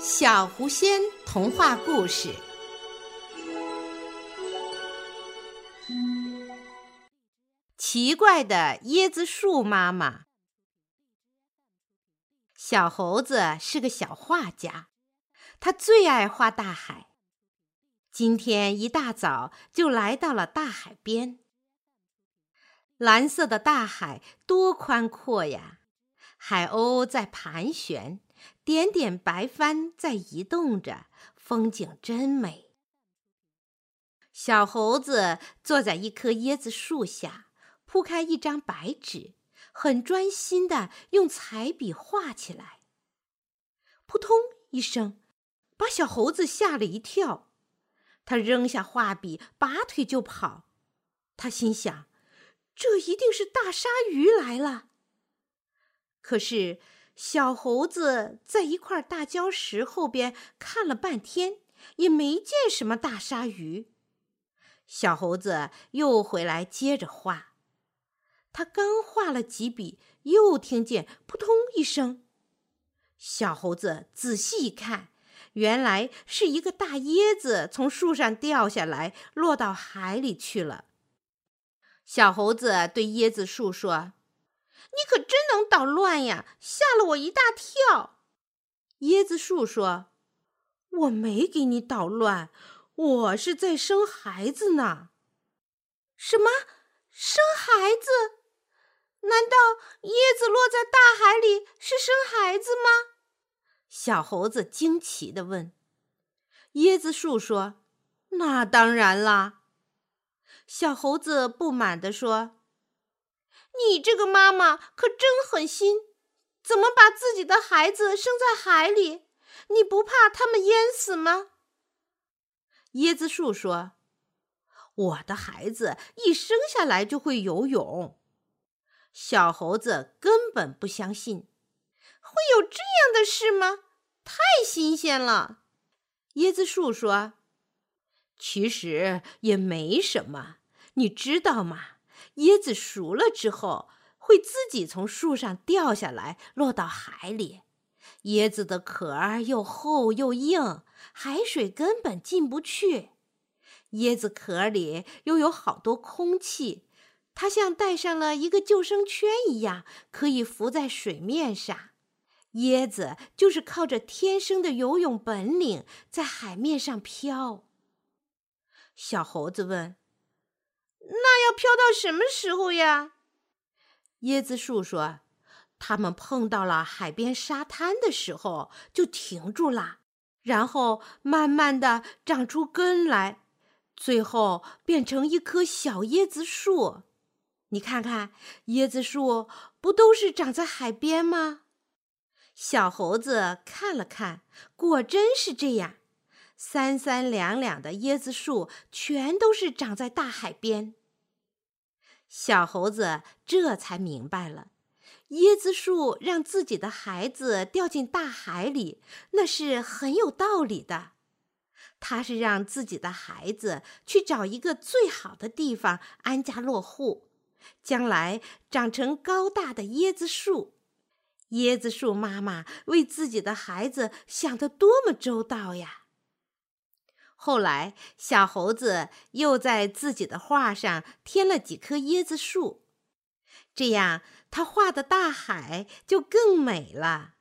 小狐仙童话故事：奇怪的椰子树妈妈。小猴子是个小画家，他最爱画大海。今天一大早就来到了大海边。蓝色的大海多宽阔呀！海鸥在盘旋。点点白帆在移动着，风景真美。小猴子坐在一棵椰子树下，铺开一张白纸，很专心的用彩笔画起来。扑通一声，把小猴子吓了一跳，他扔下画笔，拔腿就跑。他心想：这一定是大鲨鱼来了。可是。小猴子在一块大礁石后边看了半天，也没见什么大鲨鱼。小猴子又回来接着画，他刚画了几笔，又听见扑通一声。小猴子仔细一看，原来是一个大椰子从树上掉下来，落到海里去了。小猴子对椰子树说。你可真能捣乱呀！吓了我一大跳。椰子树说：“我没给你捣乱，我是在生孩子呢。”什么？生孩子？难道椰子落在大海里是生孩子吗？小猴子惊奇地问。椰子树说：“那当然啦。”小猴子不满地说。你这个妈妈可真狠心，怎么把自己的孩子生在海里？你不怕他们淹死吗？椰子树说：“我的孩子一生下来就会游泳。”小猴子根本不相信，会有这样的事吗？太新鲜了。椰子树说：“其实也没什么，你知道吗？”椰子熟了之后，会自己从树上掉下来，落到海里。椰子的壳儿又厚又硬，海水根本进不去。椰子壳里又有好多空气，它像戴上了一个救生圈一样，可以浮在水面上。椰子就是靠着天生的游泳本领，在海面上飘。小猴子问。要飘到什么时候呀？椰子树说：“他们碰到了海边沙滩的时候就停住了，然后慢慢的长出根来，最后变成一棵小椰子树。你看看，椰子树不都是长在海边吗？”小猴子看了看，果真是这样。三三两两的椰子树全都是长在大海边。小猴子这才明白了，椰子树让自己的孩子掉进大海里，那是很有道理的。他是让自己的孩子去找一个最好的地方安家落户，将来长成高大的椰子树。椰子树妈妈为自己的孩子想得多么周到呀！后来，小猴子又在自己的画上添了几棵椰子树，这样他画的大海就更美了。